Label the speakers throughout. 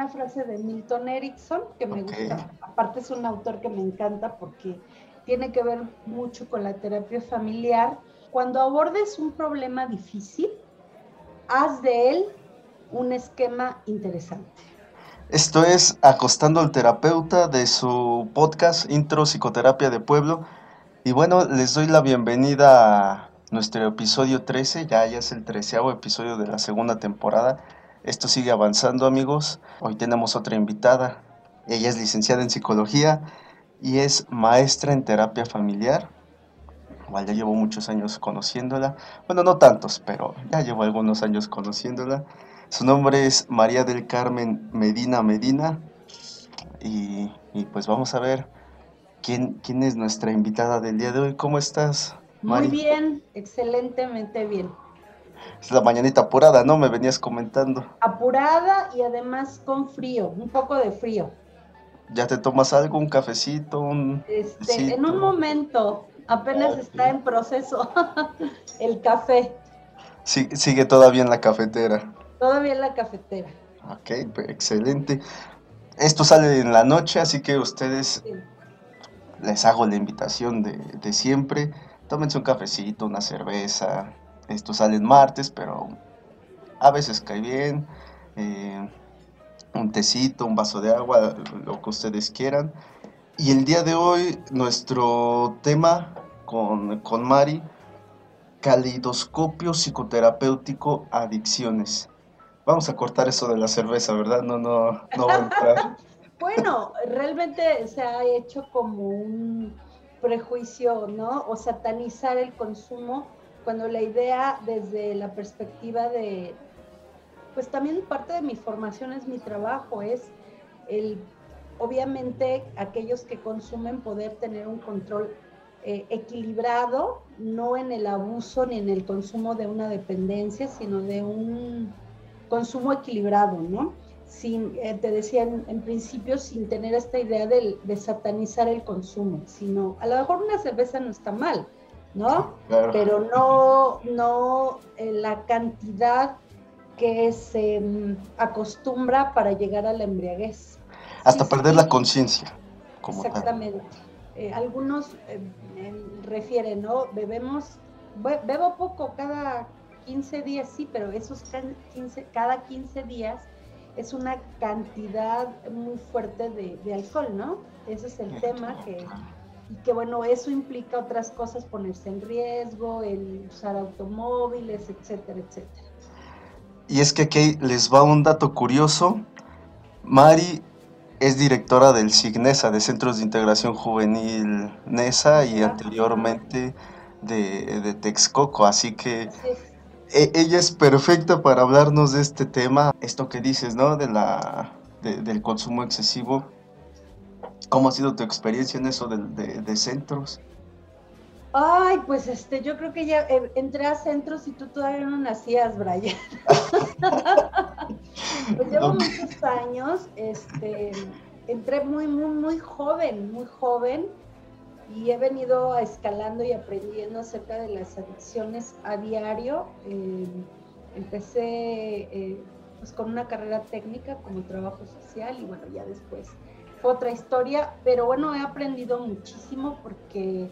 Speaker 1: una frase de Milton Erickson que me gusta. Aparte es un autor que me encanta porque tiene que ver mucho con la terapia familiar. Cuando abordes un problema difícil, haz de él un esquema interesante.
Speaker 2: Esto es Acostando al Terapeuta de su podcast Intro Psicoterapia de Pueblo. Y bueno, les doy la bienvenida a nuestro episodio 13, ya, ya es el treceavo episodio de la segunda temporada. Esto sigue avanzando amigos. Hoy tenemos otra invitada. Ella es licenciada en psicología y es maestra en terapia familiar. Igual ya llevo muchos años conociéndola. Bueno, no tantos, pero ya llevo algunos años conociéndola. Su nombre es María del Carmen Medina Medina. Y, pues vamos a ver quién, quién es nuestra invitada del día de hoy. ¿Cómo estás?
Speaker 1: Muy bien, excelentemente bien.
Speaker 2: Es la mañanita apurada, ¿no? Me venías comentando.
Speaker 1: Apurada y además con frío, un poco de frío.
Speaker 2: ¿Ya te tomas algo? ¿Un cafecito? Un
Speaker 1: este, en un momento, apenas está en proceso el café.
Speaker 2: Sí, sigue todavía en la cafetera.
Speaker 1: Todavía en la cafetera.
Speaker 2: Ok, excelente. Esto sale en la noche, así que ustedes les hago la invitación de, de siempre. Tómense un cafecito, una cerveza. Esto sale en martes, pero a veces cae bien. Eh, un tecito, un vaso de agua, lo que ustedes quieran. Y el día de hoy, nuestro tema con, con Mari, calidoscopio psicoterapéutico adicciones. Vamos a cortar eso de la cerveza, ¿verdad? No, no, no va a entrar.
Speaker 1: bueno, realmente se ha hecho como un prejuicio, ¿no? O satanizar el consumo, cuando la idea desde la perspectiva de, pues también parte de mi formación es mi trabajo, es el, obviamente, aquellos que consumen poder tener un control eh, equilibrado, no en el abuso ni en el consumo de una dependencia, sino de un consumo equilibrado, ¿no? Sin, eh, te decía en, principio, sin tener esta idea de, de, satanizar el consumo, sino a lo mejor una cerveza no está mal, ¿no? Pero no, no eh, la cantidad que se mm, acostumbra para llegar a la embriaguez.
Speaker 2: Hasta perder la conciencia.
Speaker 1: Exactamente. Eh, algunos refieren, ¿no? Bebemos, bebo poco cada 15 días, sí, pero esos 15, cada 15 días es una cantidad muy fuerte de, alcohol, ¿no? Ese es el tema que, y que bueno, eso implica otras cosas, ponerse en riesgo, el usar automóviles, etcétera, etcétera.
Speaker 2: Y es que aquí les va un dato curioso. Mari es directora del CIGNESA, de Centros de Integración Juvenil NESA, y anteriormente de, de Texcoco, así que e, ella es perfecta para hablarnos de este tema, esto que dices, ¿no? De la, del consumo excesivo. ¿Cómo ha sido tu experiencia en eso de, de, centros?
Speaker 1: Ay, pues este, yo creo que ya eh, entré a centros y tú todavía no nacías, Brian. pues llevo muchos años, este, entré muy, muy, muy joven, muy joven y he venido escalando y aprendiendo acerca de las adicciones a diario. Eh, empecé eh, pues con una carrera técnica como trabajo social y bueno, ya después otra historia, pero bueno, he aprendido muchísimo porque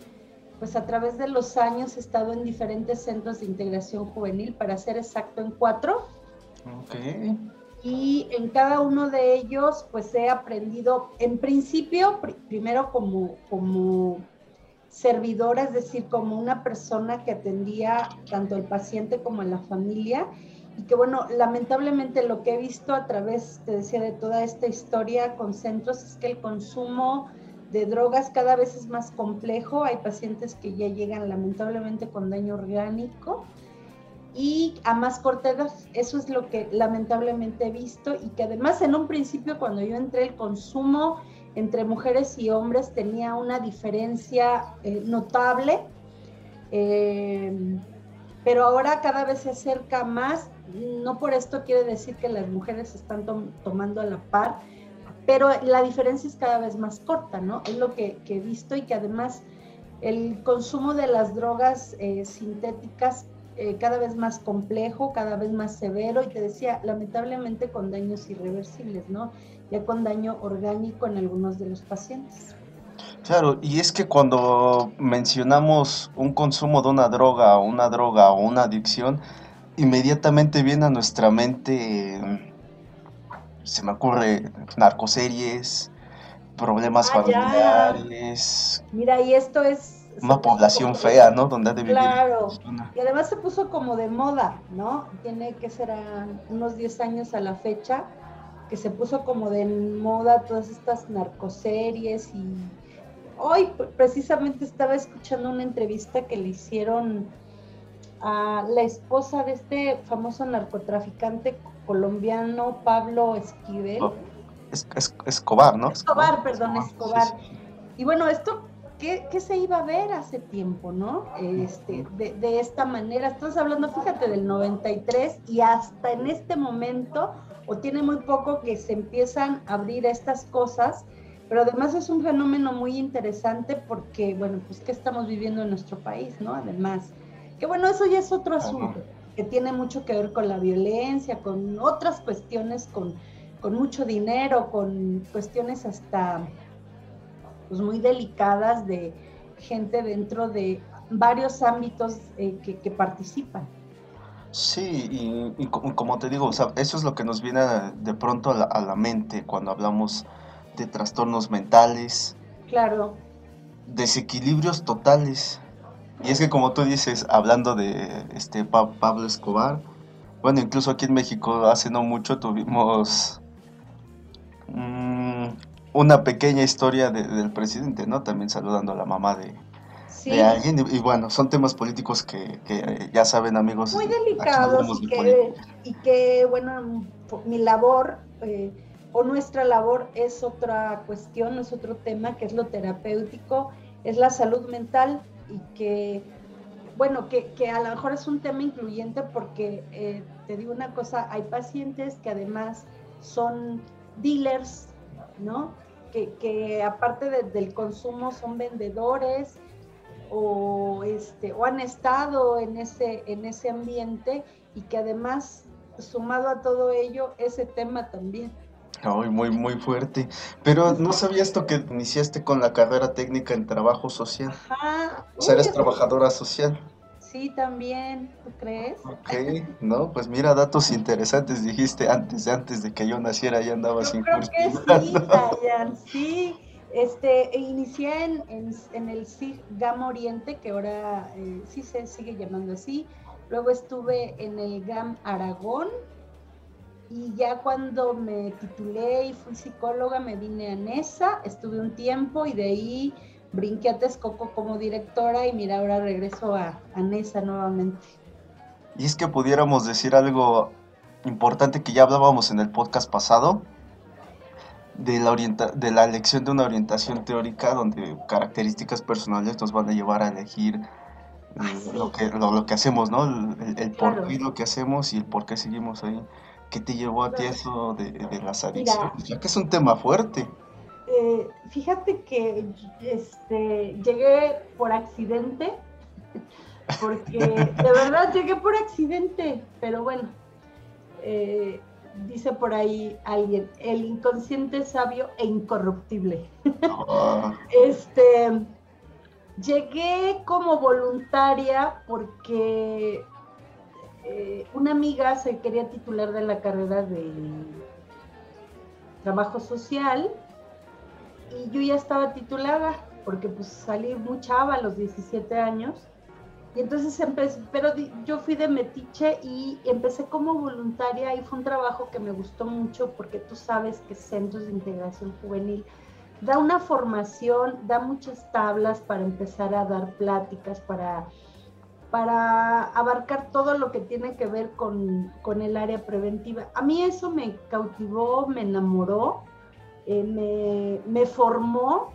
Speaker 1: pues a través de los años he estado en diferentes centros de integración juvenil, para ser exacto en cuatro. Okay. Y en cada uno de ellos, pues he aprendido, en principio, primero como, como servidora, es decir, como una persona que atendía tanto al paciente como a la familia. Y que bueno, lamentablemente lo que he visto a través, te decía, de toda esta historia con centros es que el consumo de drogas cada vez es más complejo. Hay pacientes que ya llegan lamentablemente con daño orgánico y a más corta. Eso es lo que lamentablemente he visto y que además en un principio cuando yo entré el consumo entre mujeres y hombres tenía una diferencia eh, notable, eh, pero ahora cada vez se acerca más. No por esto quiere decir que las mujeres están tomando a la par, pero la diferencia es cada vez más corta, ¿no? Es lo que, he visto y que además el consumo de las drogas eh, sintéticas eh, cada vez más complejo, cada vez más severo y te decía, lamentablemente con daños irreversibles, ¿no? Ya con daño orgánico en algunos de los pacientes.
Speaker 2: Claro, y es que cuando mencionamos un consumo de una droga o una droga o una adicción, inmediatamente viene a nuestra mente, se me ocurre, narcoseries, problemas ah, familiares.
Speaker 1: Mira, y esto es
Speaker 2: una población fea, ¿no? Donde ha de vivir.
Speaker 1: Claro. Y además se puso como de moda, ¿no? Tiene que ser unos 10 años a la fecha que se puso como de moda todas estas narcoseries y hoy precisamente estaba escuchando una entrevista que le hicieron a la esposa de este famoso narcotraficante colombiano Pablo Esquivel. Oh,
Speaker 2: Escobar, ¿no?
Speaker 1: Escobar, perdón, Escobar. Y bueno, esto ¿Qué, se iba a ver hace tiempo, no? Este, de, de, esta manera, estás hablando, fíjate, del 93 y hasta en este momento, o tiene muy poco que se empiezan a abrir estas cosas, pero además es un fenómeno muy interesante porque, bueno, pues ¿qué estamos viviendo en nuestro país, no? Además, que bueno, eso ya es otro asunto, que tiene mucho que ver con la violencia, con otras cuestiones, con, con mucho dinero, con cuestiones hasta pues, muy delicadas de gente dentro de varios ámbitos eh, que, participan.
Speaker 2: Sí, y, como te digo, eso es lo que nos viene de pronto a la, mente cuando hablamos de trastornos mentales.
Speaker 1: Claro.
Speaker 2: Desequilibrios totales. Y es que como tú dices, hablando de este Pablo Escobar, bueno, incluso aquí en México hace no mucho tuvimos una pequeña historia del presidente, ¿no? También saludando a la mamá de, alguien. Y, bueno, son temas políticos que, ya saben, amigos.
Speaker 1: Muy delicados y que, bueno, mi labor eh, o nuestra labor es otra cuestión, es otro tema, que es lo terapéutico, es la salud mental y que, bueno, que, a lo mejor es un tema incluyente porque, eh, te digo una cosa, hay pacientes que además son dealers, ¿no? que, aparte del consumo son vendedores o, este, o han estado en ese, en ese ambiente y que además, sumado a todo ello, ese tema también.
Speaker 2: Ay, muy, muy fuerte. Pero no sabía esto que iniciaste con la carrera técnica en trabajo social. Ajá. O sea, eres trabajadora social.
Speaker 1: Sí, también, ¿tú crees?
Speaker 2: Ok, no, pues mira, datos interesantes dijiste antes, antes de que yo naciera ya andaba sin
Speaker 1: creo que sí, sí. Este, e inicié en, en, el SIG GAM Oriente, que ahora eh, sí se sigue llamando así. Luego estuve en el GAM Aragón. Y ya cuando me titulé y fui psicóloga, me vine a NESA, estuve un tiempo y de ahí brinqué a Texcoco como directora y mira, ahora regreso a, a NESA nuevamente.
Speaker 2: Y es que pudiéramos decir algo importante que ya hablábamos en el podcast pasado, de la, orienta de la elección de una orientación teórica donde características personales nos van a llevar a elegir eh, lo, que, lo, que hacemos, ¿no? El, por qué lo que hacemos y el por qué seguimos ahí. ¿Qué te llevó a ti eso de, de las adicciones? ya que es un tema fuerte.
Speaker 1: Eh, fíjate que este, llegué por accidente, porque de verdad llegué por accidente, pero bueno, eh, dice por ahí alguien, el inconsciente sabio e incorruptible. Ah. este, llegué como voluntaria porque eh, una amiga se quería titular de la carrera de trabajo social y yo ya estaba titulada, porque pues salí muy a los 17 años. Y entonces empecé, pero yo fui de metiche y empecé como voluntaria y fue un trabajo que me gustó mucho porque tú sabes que Centros de Integración Juvenil da una formación, da muchas tablas para empezar a dar pláticas, para, para abarcar todo lo que tiene que ver con, con el área preventiva. A mí eso me cautivó, me enamoró eh, me, formó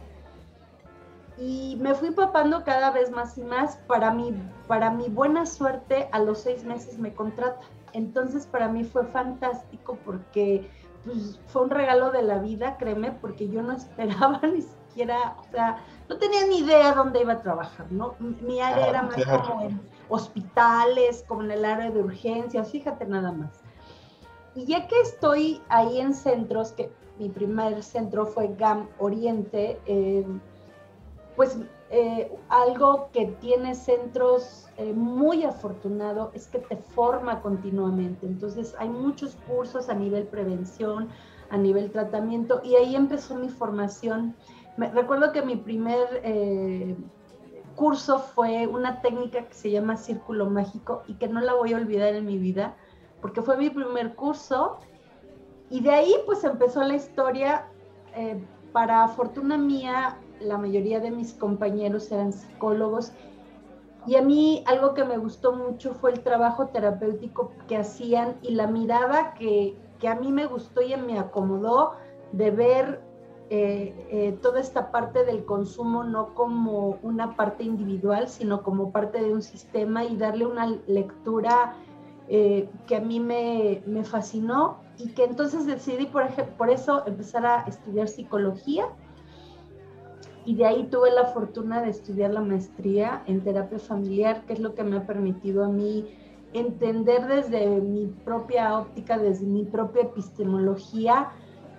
Speaker 1: y me fui papando cada vez más y más. Para mi, para mi buena suerte, a los seis meses me contrata. Entonces para mí fue fantástico porque pues, fue un regalo de la vida, créeme, porque yo no esperaba ni siquiera, o sea, no tenía ni idea dónde iba a trabajar, ¿no? Mi área
Speaker 2: Ah,
Speaker 1: era más
Speaker 2: claro.
Speaker 1: como en hospitales, como en el área de urgencias, fíjate nada más. Y ya que estoy ahí en centros, que mi primer centro fue GAM Oriente, eh, pues eh, algo que tiene centros eh, muy afortunado es que te forma continuamente. Entonces hay muchos cursos a nivel prevención, a nivel tratamiento, y ahí empezó mi formación. Recuerdo que mi primer eh, curso fue una técnica que se llama círculo mágico y que no la voy a olvidar en mi vida, porque fue mi primer curso, y de ahí pues empezó la historia. eh, para fortuna mía, la mayoría de mis compañeros eran psicólogos y a mí algo que me gustó mucho fue el trabajo terapéutico que hacían y la mirada que, que a mí me gustó y me acomodó de ver eh, eh, toda esta parte del consumo no como una parte individual, sino como parte de un sistema y darle una lectura eh, que a mí me, fascinó y que entonces decidí por eso empezar a estudiar psicología. Y de ahí tuve la fortuna de estudiar la maestría en terapia familiar, que es lo que me ha permitido a mí entender desde mi propia óptica, desde mi propia epistemología,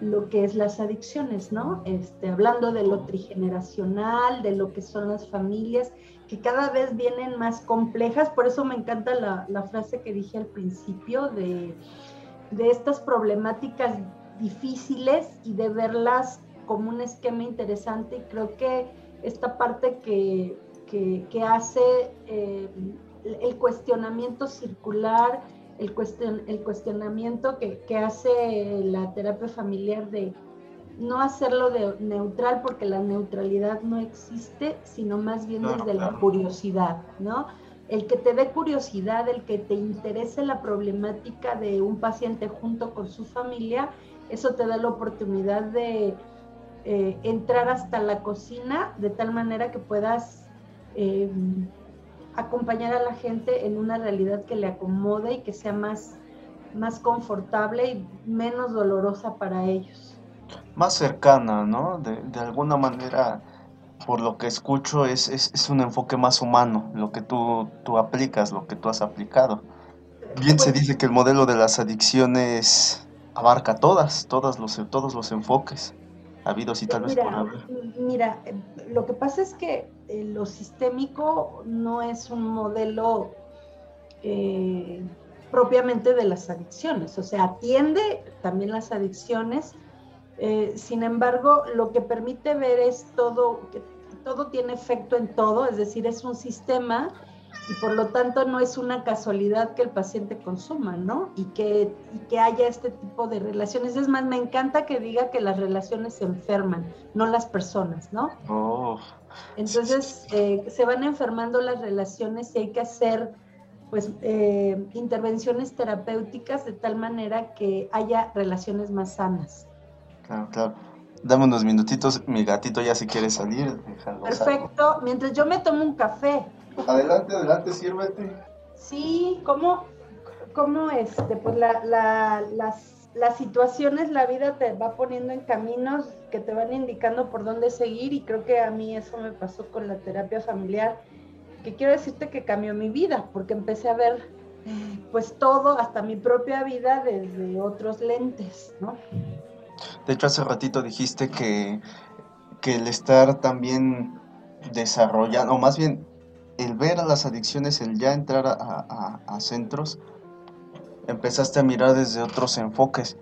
Speaker 1: lo que es las adicciones, ¿no? Este, hablando de lo trigeneracional, de lo que son las familias, que cada vez vienen más complejas, por eso me encanta la, la frase que dije al principio de, de estas problemáticas difíciles y de verlas como un esquema interesante y creo que esta parte que, que, hace eh, el cuestionamiento circular, el, cuestion, el cuestionamiento que, que, hace la terapia familiar de no hacerlo de neutral porque la neutralidad no existe, sino más bien
Speaker 2: Claro,
Speaker 1: desde
Speaker 2: claro.
Speaker 1: la curiosidad, ¿no? El que te dé curiosidad, el que te interese la problemática de un paciente junto con su familia, eso te da la oportunidad de eh, entrar hasta la cocina de tal manera que puedas eh, acompañar a la gente en una realidad que le acomode y que sea más, más confortable y menos dolorosa para ellos.
Speaker 2: Más cercana, ¿no? De, de alguna manera, por lo que escucho, es, es, es, un enfoque más humano, lo que tú, tú aplicas, lo que tú has aplicado. Bien se dice que el modelo de las adicciones abarca todas, todas los, todos los enfoques habidos y tal vez
Speaker 1: mira,
Speaker 2: por haber.
Speaker 1: Mira, lo que pasa es que eh, lo sistémico no es un modelo eh, propiamente de las adicciones, o sea, atiende también las adicciones, eh, sin embargo, lo que permite ver es todo, que todo tiene efecto en todo, es decir, es un sistema y por lo tanto no es una casualidad que el paciente consuma, ¿no? Y que, y que haya este tipo de relaciones. Es más, me encanta que diga que las relaciones se enferman, no las personas, ¿no?
Speaker 2: Oh.
Speaker 1: Entonces, eh, se van enfermando las relaciones y hay que hacer, pues, eh, intervenciones terapéuticas de tal manera que haya relaciones más sanas.
Speaker 2: Claro, claro. Dame unos minutitos, mi gatito ya si quiere salir. déjalo
Speaker 1: Perfecto, mientras yo me tomo un café.
Speaker 2: Adelante, adelante, sírvete.
Speaker 1: Sí, ¿cómo, cómo este, pues la, la, las, las situaciones, la vida te va poniendo en caminos que te van indicando por dónde seguir y creo que a mí eso me pasó con la terapia familiar, que quiero decirte que cambió mi vida, porque empecé a ver pues todo, hasta mi propia vida desde otros lentes, ¿no?
Speaker 2: De hecho, hace ratito dijiste que, que el estar también desarrollando, o más bien el ver a las adicciones, el ya entrar a, a, a, centros, empezaste a mirar desde otros enfoques.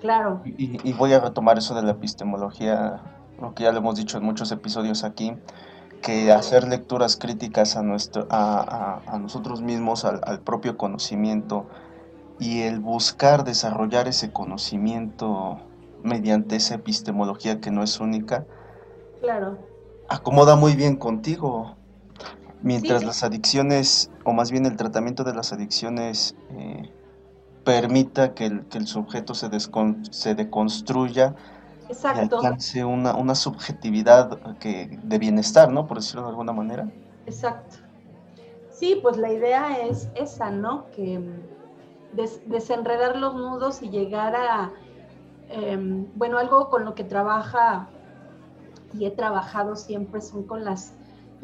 Speaker 1: Claro.
Speaker 2: Y, y, voy a retomar eso de la epistemología, lo que ya lo hemos dicho en muchos episodios aquí, que hacer lecturas críticas a, nuestro, a, a nosotros mismos, al, al, propio conocimiento, y el buscar desarrollar ese conocimiento mediante esa epistemología que no es única,
Speaker 1: claro.
Speaker 2: acomoda muy bien contigo. Mientras sí. las adicciones, o más bien el tratamiento de las adicciones, eh, permita que el, que el, sujeto se, descon, se deconstruya
Speaker 1: Exacto.
Speaker 2: y alcance una, una subjetividad que, de bienestar, ¿no? Por decirlo de alguna manera.
Speaker 1: Exacto. Sí, pues la idea es esa, ¿no? Que des, desenredar los nudos y llegar a, eh, bueno, algo con lo que trabaja y he trabajado siempre son con las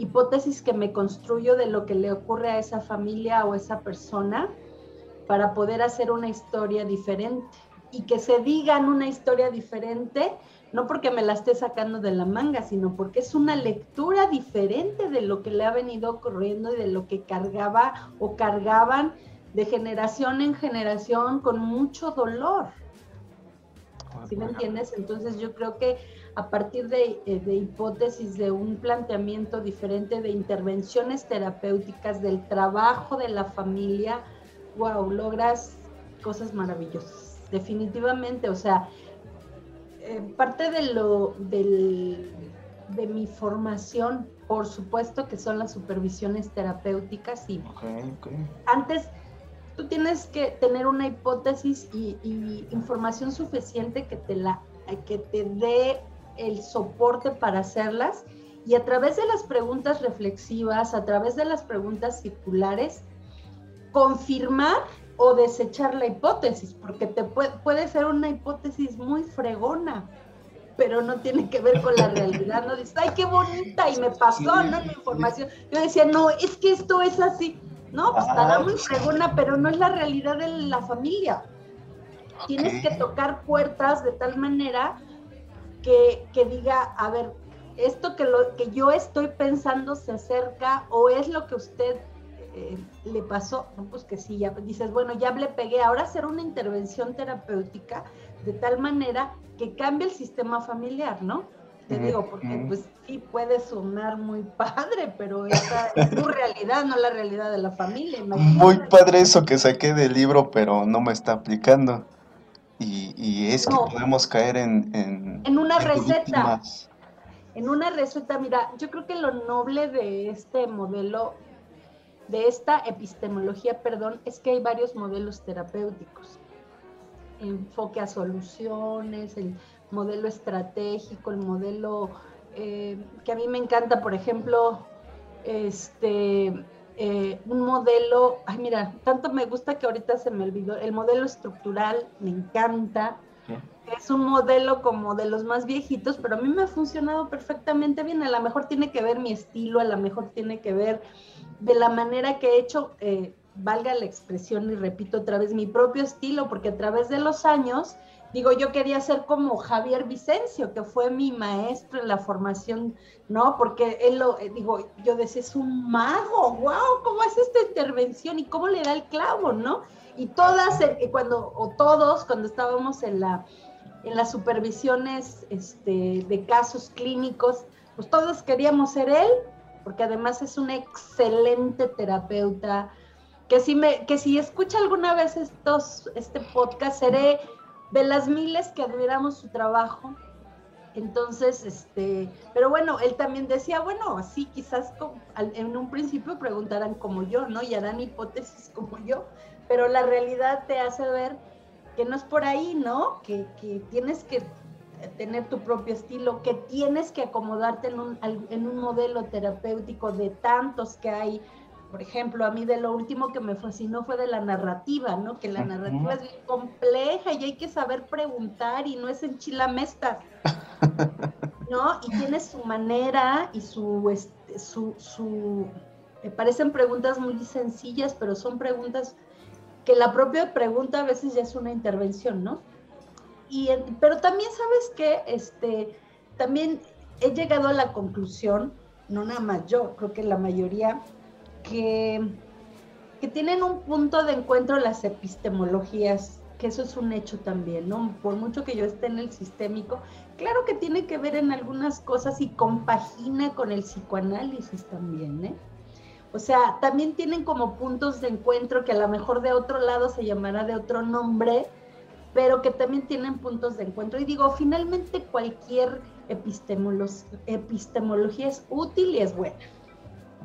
Speaker 1: hipótesis que me construyo de lo que le ocurre a esa familia o esa persona para poder hacer una historia diferente y que se digan una historia diferente, no porque me la esté sacando de la manga, sino porque es una lectura diferente de lo que le ha venido ocurriendo y de lo que cargaba o cargaban de generación en generación con mucho dolor. ¿Sí me entiendes? Entonces yo creo que a partir de, eh, de, hipótesis, de un planteamiento diferente, de intervenciones terapéuticas, del trabajo de la familia, wow, logras cosas maravillosas. Definitivamente, o sea, eh, parte de lo del, de mi formación, por supuesto que son las supervisiones terapéuticas y antes tú tienes que tener una hipótesis y, y, información suficiente que te la que te dé el soporte para hacerlas y a través de las preguntas reflexivas, a través de las preguntas circulares, confirmar o desechar la hipótesis, porque te puede, puede ser una hipótesis muy fregona, pero no tiene que ver con la realidad, no dices, ay, qué bonita, y me pasó, ¿no? La información. Yo decía, no, es que esto es así. No, pues estará muy fregona, pero no es la realidad de la familia. Tienes que tocar puertas de tal manera que, que diga, a ver, esto que, lo, que yo estoy pensando se acerca o es lo que usted eh, le pasó, pues que sí, ya dices, bueno, ya le pegué, ahora hacer una intervención terapéutica de tal manera que cambie el sistema familiar, ¿no? Te digo, porque pues sí puede sonar muy padre, pero esa es tu realidad, no la realidad de la familia.
Speaker 2: Muy padre eso que saqué del libro, pero no me está aplicando. Y, es que podemos caer en...
Speaker 1: En, una receta. En una receta, mira, yo creo que lo noble de este modelo, de esta epistemología, perdón, es que hay varios modelos terapéuticos. Enfoque a soluciones, el modelo estratégico, el modelo eh, que a mí me encanta, por ejemplo, este eh, un modelo, ay mira, tanto me gusta que ahorita se me olvidó, el modelo estructural me encanta, es un modelo como de los más viejitos, pero a mí me ha funcionado perfectamente bien, a lo mejor tiene que ver mi estilo, a lo mejor tiene que ver de la manera que he hecho, eh, valga la expresión y repito otra vez, mi propio estilo, porque a través de los años Digo, yo quería ser como Javier Vicencio, que fue mi maestro en la formación, ¿no? Porque él lo, eh, digo, yo decía, es un mago, wow, ¿cómo hace esta intervención y cómo le da el clavo, ¿no? Y todas, eh, cuando, o todos, cuando estábamos en la, en las supervisiones este, de casos clínicos, pues todos queríamos ser él, porque además es un excelente terapeuta, que si, me, que si escucha alguna vez estos, este podcast, seré de las miles que admiramos su trabajo. Entonces, este, pero bueno, él también decía, bueno, sí, quizás en un principio preguntarán como yo, ¿no? Y harán hipótesis como yo, pero la realidad te hace ver que no es por ahí, ¿no? Que, que tienes que tener tu propio estilo, que tienes que acomodarte en un, en un modelo terapéutico de tantos que hay por ejemplo, a mí de lo último que me fascinó fue de la narrativa, ¿no? Que la narrativa es bien compleja y hay que saber preguntar y no es en chilamestas, ¿no? Y tiene su manera y su, este, su, su, me parecen preguntas muy sencillas, pero son preguntas que la propia pregunta a veces ya es una intervención, ¿no? Y, pero también sabes que, este, también he llegado a la conclusión, no nada más yo, creo que la mayoría, que, tienen un punto de encuentro las epistemologías, que eso es un hecho también, ¿no? Por mucho que yo esté en el sistémico, claro que tiene que ver en algunas cosas y compagina con el psicoanálisis también, ¿eh? O sea, también tienen como puntos de encuentro que a lo mejor de otro lado se llamará de otro nombre, pero que también tienen puntos de encuentro. Y digo, finalmente cualquier epistemología es útil y es buena.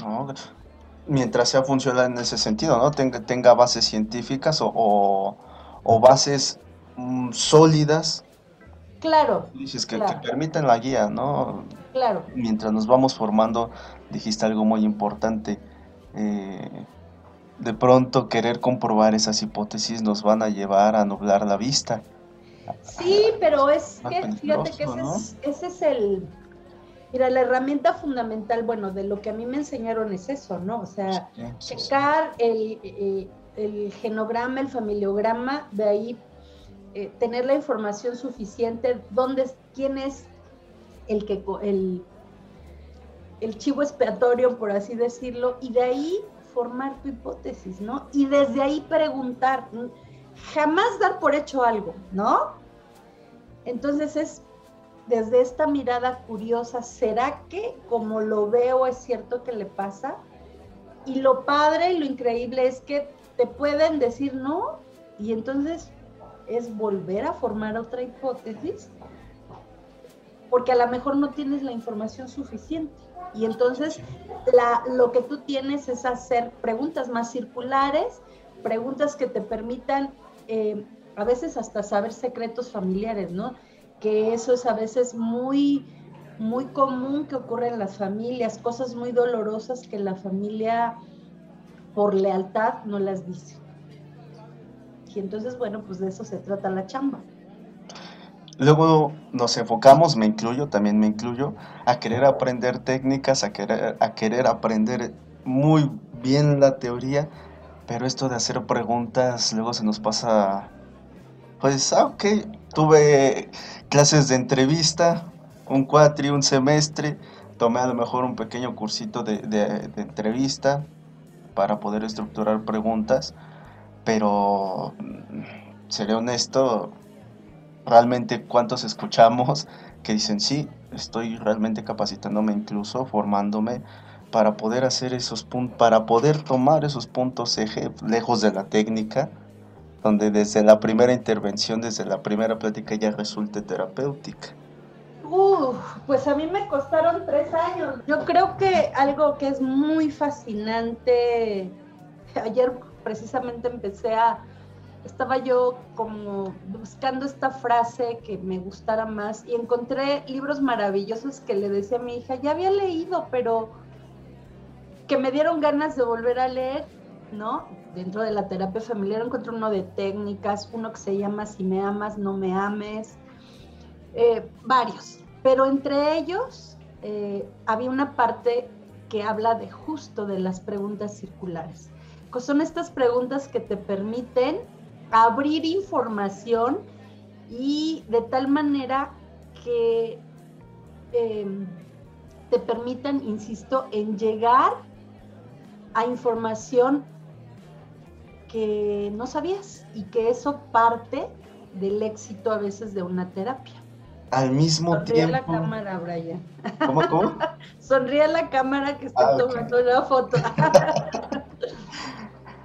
Speaker 2: No, mientras sea funcional en ese sentido, ¿no? Tenga, tenga bases científicas o, o, bases mm, sólidas.
Speaker 1: Claro.
Speaker 2: Dices que, te permiten la guía, ¿no?
Speaker 1: Claro.
Speaker 2: Mientras nos vamos formando, dijiste algo muy importante. Eh, de pronto querer comprobar esas hipótesis nos van a llevar a nublar la vista.
Speaker 1: Sí, pero es que, fíjate que ese, es, ese es el Mira, la herramienta fundamental, bueno, de lo que a mí me enseñaron es eso, ¿no? O sea, checar el, el, genograma, el familiograma, de ahí eh, tener la información suficiente, dónde, quién es el que el, el chivo expiatorio, por así decirlo, y de ahí formar tu hipótesis, ¿no? Y desde ahí preguntar, jamás dar por hecho algo, ¿no? Entonces es desde esta mirada curiosa, ¿será que como lo veo es cierto que le pasa? Y lo padre y lo increíble es que te pueden decir no, y entonces es volver a formar otra hipótesis, porque a lo mejor no tienes la información suficiente. Y entonces lo que tú tienes es hacer preguntas más circulares, preguntas que te permitan eh, a veces hasta saber secretos familiares, ¿no? Que eso es a veces muy, muy común que ocurre en las familias, cosas muy dolorosas que la familia por lealtad no las dice. Y entonces, bueno, pues de eso se trata la chamba.
Speaker 2: Luego nos enfocamos, me incluyo, también me incluyo, a querer aprender técnicas, a querer, a querer aprender muy bien la teoría, pero esto de hacer preguntas luego se nos pasa, pues, ah, ok, tuve clases de entrevista, un cuatri, un semestre, tomé a lo mejor un pequeño cursito de, entrevista para poder estructurar preguntas, pero mm, seré honesto, realmente cuántos escuchamos que dicen, sí, estoy realmente capacitándome, incluso formándome para poder hacer esos puntos, para poder tomar esos puntos eje lejos de la técnica, donde desde la primera intervención, desde la primera plática ya resulte terapéutica.
Speaker 1: pues a mí me costaron tres años. Yo creo que algo que es muy fascinante, ayer precisamente empecé a, estaba yo como buscando esta frase que me gustara más y encontré libros maravillosos que le decía a mi hija, ya había leído, pero que me dieron ganas de volver a leer, ¿no? Dentro de la terapia familiar encontré uno de técnicas, uno que se llama Si me amas, no me ames, eh, varios, pero entre ellos eh, había una parte que habla de justo de las preguntas circulares. Son estas preguntas que te permiten abrir información y de tal manera que em, te permitan, insisto, en llegar a información que no sabías y que eso parte del éxito a veces de una terapia.
Speaker 2: Al mismo tiempo. Sonríe
Speaker 1: la cámara, Brian.
Speaker 2: ¿Cómo, cómo?
Speaker 1: Sonríe la cámara que está ah, tomando una foto.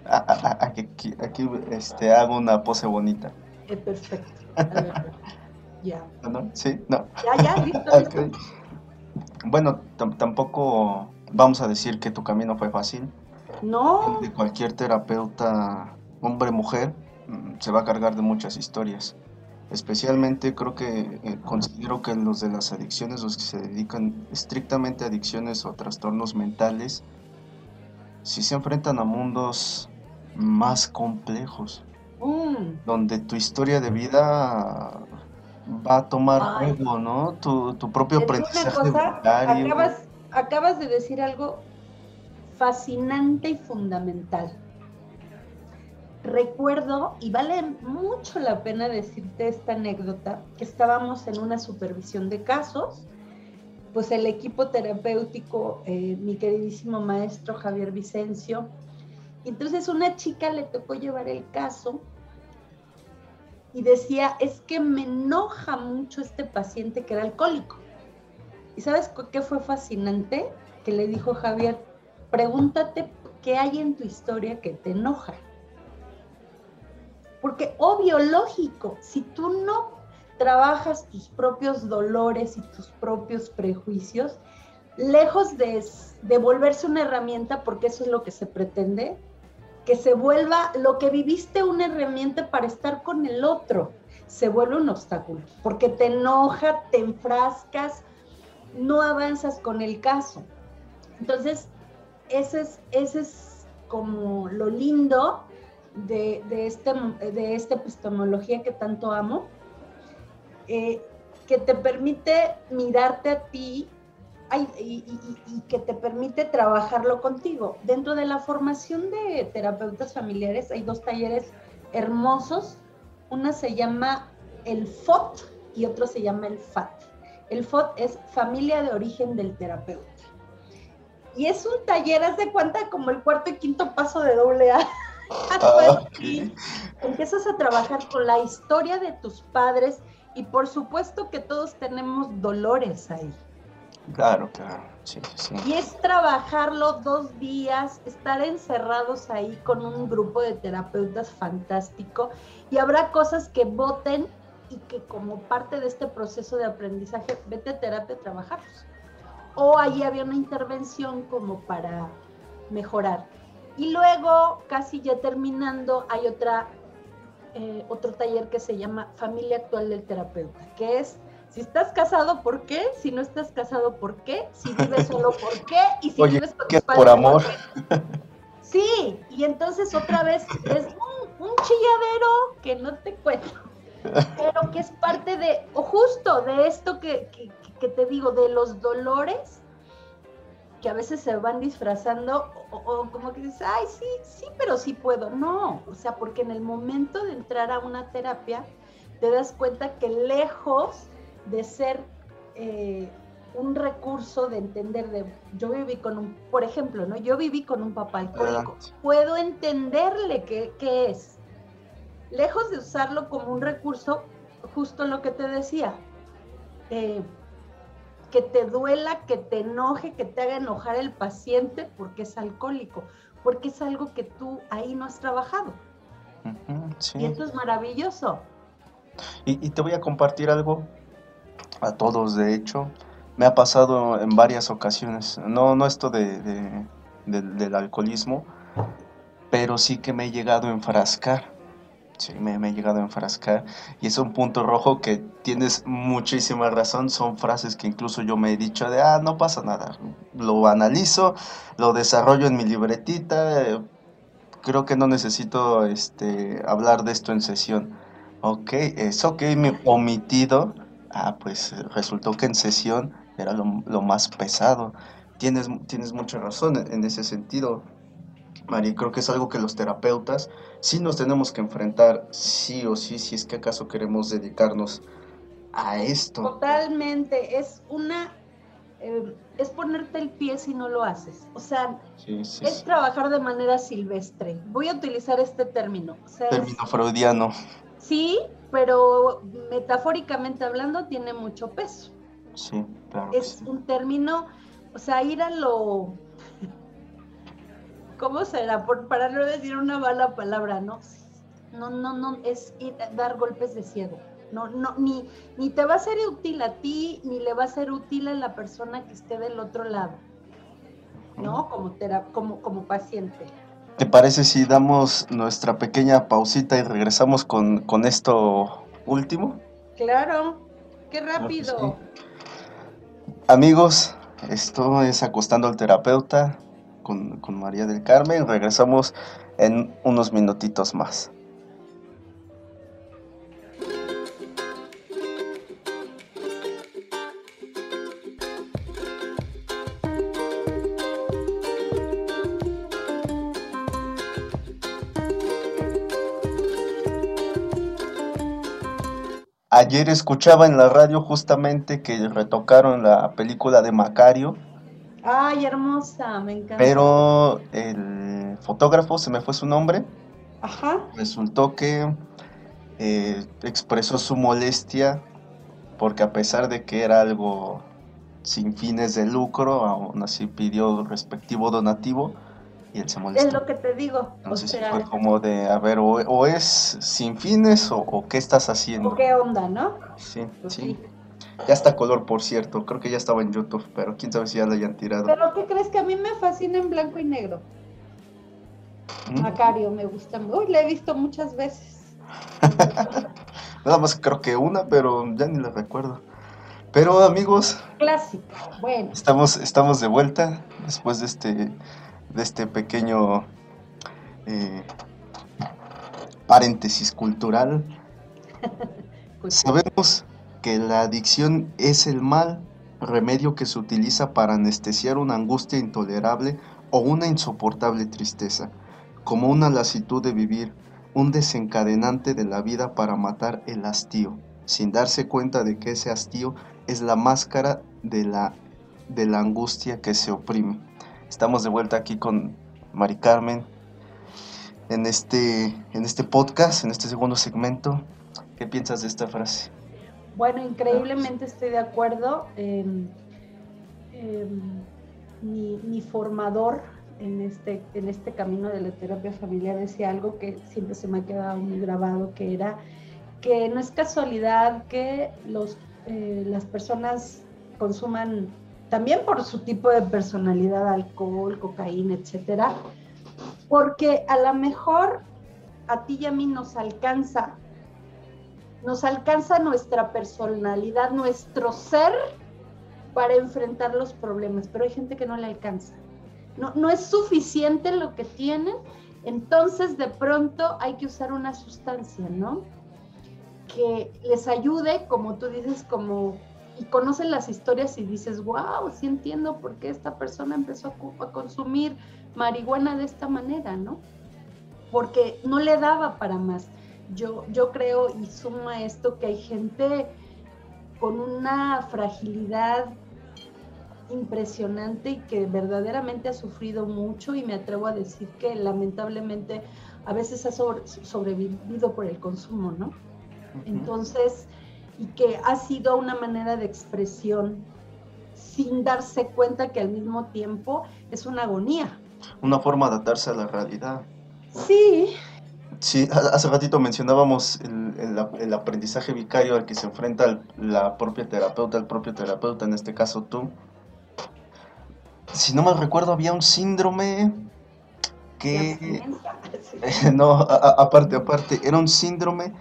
Speaker 2: aquí, aquí este, hago una pose bonita.
Speaker 1: Eh, perfecto. ya.
Speaker 2: ¿No? ¿Sí? No.
Speaker 1: Ya, ya, listo.
Speaker 2: Bueno, tampoco vamos a decir que tu camino fue fácil.
Speaker 1: No.
Speaker 2: de cualquier terapeuta, hombre, mujer, mm, se va a cargar de muchas historias. Especialmente creo que eh, considero que los de las adicciones, los que se dedican estrictamente a adicciones o trastornos mentales, si se enfrentan a mundos más complejos, mm. donde tu historia de vida va a tomar juego, ¿no? Tu, propio aprendizaje.
Speaker 1: acabas, acabas de decir algo fascinante y fundamental. Recuerdo, y vale mucho la pena decirte esta anécdota, que estábamos en una supervisión de casos, pues el equipo terapéutico, eh, mi queridísimo maestro Javier Vicencio, entonces una chica le tocó llevar el caso y decía, es que me enoja mucho este paciente que era alcohólico. ¿Y sabes qué fue fascinante? Que le dijo Javier, pregúntate qué hay en tu historia que te enoja. Porque obvio, lógico, si tú no trabajas tus propios dolores y tus propios prejuicios, lejos de, de volverse una herramienta, porque eso es lo que se pretende, que se vuelva lo que viviste una herramienta para estar con el otro, se vuelve un obstáculo, porque te enoja, te enfrascas, no avanzas con el caso. Entonces, ese es, ese es como lo lindo de, este, de esta epistemología que tanto amo, eh, que te permite mirarte a ti y, que te permite trabajarlo contigo. Dentro de la formación de terapeutas familiares hay dos talleres hermosos. Una se llama el FOT y otro se llama el FAT. El FOT es Familia de Origen del Terapeuta. Y es un taller, haz de cuenta, como el cuarto y quinto paso de doble A. Ah, empiezas a trabajar con la historia de tus padres y por supuesto que todos tenemos dolores ahí.
Speaker 2: Claro, claro. Sí, sí.
Speaker 1: Y es trabajarlo dos días, estar encerrados ahí con un grupo de terapeutas fantástico y habrá cosas que voten y que como parte de este proceso de aprendizaje, vete a terapia a trabajarlos. O ahí había una intervención como para mejorar. Y luego, casi ya terminando, hay otra, eh, otro taller que se llama Familia Actual del Terapeuta, que es si estás casado, ¿por qué? Si no estás casado, ¿por qué? Si vives solo, ¿por qué? Y si vives con
Speaker 2: ¿qué por amor.
Speaker 1: Sí, y entonces otra vez es un, un chilladero que no te cuento, pero que es parte de, o justo de esto que, que, que te digo, de los dolores que a veces se van disfrazando o, como que dices, ay, sí, sí, pero sí puedo. No, o sea, porque en el momento de entrar a una terapia, te das cuenta que lejos de ser eh, un recurso de entender de yo viví con un, por ejemplo, ¿no? Yo viví con un papá alcohólico. Puedo entenderle qué, es. Lejos de usarlo como un recurso, justo lo que te decía, eh, que te duela, que te enoje, que te haga enojar el paciente porque es alcohólico, porque es algo que tú ahí no has trabajado. Y eso es maravilloso.
Speaker 2: Y, y, te voy a compartir algo a todos de hecho. Me ha pasado en varias ocasiones, no, no esto de, del alcoholismo, pero sí que me he llegado a enfrascar. Sí, me, he llegado a enfrascar. Y es un punto rojo que tienes muchísima razón. Son frases que incluso yo me he dicho de, ah, no pasa nada. Lo analizo, lo desarrollo en mi libretita. creo que no necesito este, hablar de esto en sesión. Ok, eso que me omitido Ah, pues resultó que en sesión era lo, más pesado. Tienes, tienes mucha razón en ese sentido, Mari. Creo que es algo que los terapeutas sí nos tenemos que enfrentar, sí o sí, si es que acaso queremos dedicarnos a esto.
Speaker 1: Totalmente, es una... Eh, es ponerte el pie si no lo haces. O sea, es trabajar de manera silvestre. Voy a utilizar este término.
Speaker 2: término freudiano.
Speaker 1: Sí, pero metafóricamente hablando tiene mucho peso.
Speaker 2: Sí, claro.
Speaker 1: Es un término, o sea, ir a lo... ¿Cómo será? Por, para no decir una mala palabra, ¿no? No, no, no, es ir dar golpes de ciego. No, no, ni, ni te va a ser útil a ti, ni le va a ser útil a la persona que esté del otro lado, ¿no? Como, como, como paciente.
Speaker 2: ¿Te parece si damos nuestra pequeña pausita y regresamos con, esto último?
Speaker 1: Claro, qué rápido.
Speaker 2: Amigos, esto es Acostando al Terapeuta con, María del Carmen. Regresamos en unos minutitos más. Ayer escuchaba en la radio justamente que retocaron la película de Macario.
Speaker 1: Ay, hermosa, me encanta.
Speaker 2: Pero el fotógrafo, se me fue su nombre.
Speaker 1: Ajá.
Speaker 2: Resultó que eh, expresó su molestia porque a pesar de que era algo sin fines de lucro, aún así pidió respectivo donativo y él se molestó.
Speaker 1: Es lo que te digo.
Speaker 2: Entonces fue como de, a ver, o, es sin fines o, qué estás haciendo.
Speaker 1: O qué onda, ¿no?
Speaker 2: Sí, pues sí. Ya está color, por cierto. Creo que ya estaba en YouTube, pero quién sabe si ya lo hayan tirado.
Speaker 1: Pero ¿qué crees que a mí me fascina en blanco y negro? ¿Mm? Macario, me gusta. Uy, la he visto muchas veces.
Speaker 2: Nada más creo que una, pero ya ni la recuerdo. Pero amigos.
Speaker 1: Clásico, bueno.
Speaker 2: Estamos, estamos de vuelta después de este de este pequeño eh, paréntesis cultural. Sabemos que la adicción es el mal remedio que se utiliza para anestesiar una angustia intolerable o una insoportable tristeza, como una lasitud de vivir, un desencadenante de la vida para matar el hastío, sin darse cuenta de que ese hastío es la máscara de la, de la angustia que se oprime. Estamos de vuelta aquí con Mari Carmen en este, en este podcast, en este segundo segmento. ¿Qué piensas de esta frase?
Speaker 1: Bueno, increíblemente estoy de acuerdo. mi, formador en este, en este camino de la terapia familiar decía algo que siempre se me ha quedado muy grabado, que era que no es casualidad que los, eh, las personas consuman, también por su tipo de personalidad, alcohol, cocaína, etcétera, porque a lo mejor a ti y a mí nos alcanza nos alcanza nuestra personalidad, nuestro ser para enfrentar los problemas, pero hay gente que no le alcanza. No, no es suficiente lo que tienen, entonces de pronto hay que usar una sustancia, ¿no? Que les ayude, como tú dices, como y conocen las historias y dices, wow, sí entiendo por qué esta persona empezó a, a consumir marihuana de esta manera, ¿no? Porque no le daba para más yo, yo creo y suma esto que hay gente con una fragilidad impresionante y que verdaderamente ha sufrido mucho y me atrevo a decir que lamentablemente a veces ha sobrevivido por el consumo, ¿no? Entonces, y que ha sido una manera de expresión sin darse cuenta que al mismo tiempo es una agonía.
Speaker 2: Una forma de adaptarse a la realidad.
Speaker 1: Sí,
Speaker 2: Sí, hace ratito mencionábamos el, aprendizaje vicario al que se enfrenta la propia terapeuta, el propio terapeuta, en este caso tú. Si no mal recuerdo, había un síndrome que... no, aparte, aparte, era un síndrome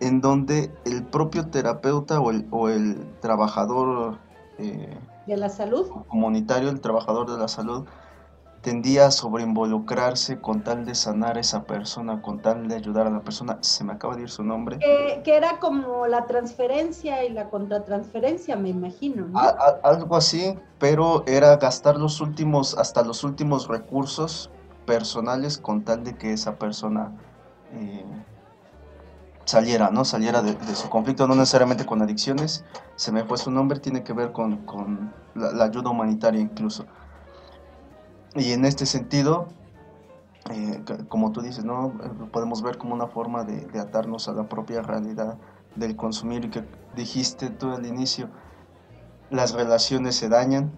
Speaker 2: en donde el propio terapeuta o el, o el trabajador...
Speaker 1: Eh, de la salud.
Speaker 2: Comunitario, el trabajador de la salud, tendía a sobreinvolucrarse con tal de sanar a esa persona, con tal de ayudar a la persona. Se me acaba de ir su nombre.
Speaker 1: que era como la transferencia y la contratransferencia, me imagino. ¿no?
Speaker 2: algo así, pero era gastar los últimos, hasta los últimos recursos personales con tal de que esa persona eh, saliera, ¿no? Saliera de, su conflicto, no necesariamente con adicciones. Se me fue su nombre, tiene que ver con, la ayuda humanitaria incluso. Y en este sentido, eh, como tú dices, ¿no? podemos ver como una forma de, atarnos a la propia realidad del consumir y que dijiste tú al inicio, las relaciones se dañan,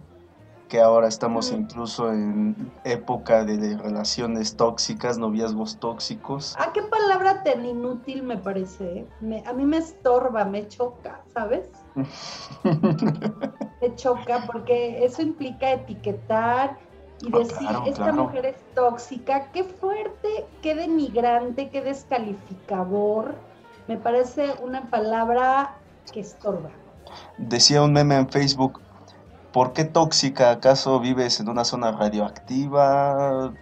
Speaker 2: que ahora estamos incluso en época de, relaciones tóxicas, noviazgos tóxicos.
Speaker 1: Ah, qué palabra tan inútil me parece. ¿eh? a mí me estorba, me choca, ¿sabes? me choca porque eso implica etiquetar, y decir, esta mujer es tóxica, qué fuerte, qué denigrante, qué descalificador. Me parece una palabra que estorba.
Speaker 2: Decía un meme en Facebook, ¿por qué tóxica? ¿Acaso vives en una zona radioactiva?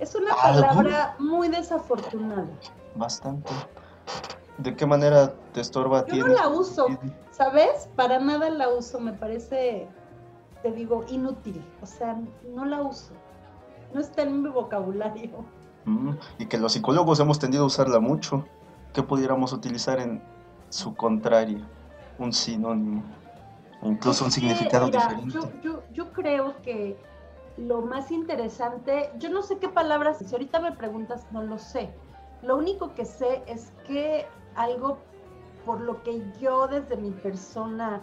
Speaker 1: Es una palabra muy desafortunada.
Speaker 2: Bastante. ¿De qué manera te estorba?
Speaker 1: Yo no la uso, ¿sabes? Para nada la uso, me parece te digo, inútil, o sea, no la uso, no está en mi vocabulario.
Speaker 2: Mm, y que los psicólogos hemos tendido a usarla mucho, ¿qué pudiéramos utilizar en su contrario? Un sinónimo, incluso un significado diferente.
Speaker 1: Yo, yo, creo que lo más interesante, yo no sé qué palabras, si ahorita me preguntas, no lo sé. Lo único que sé es que algo por lo que yo desde mi persona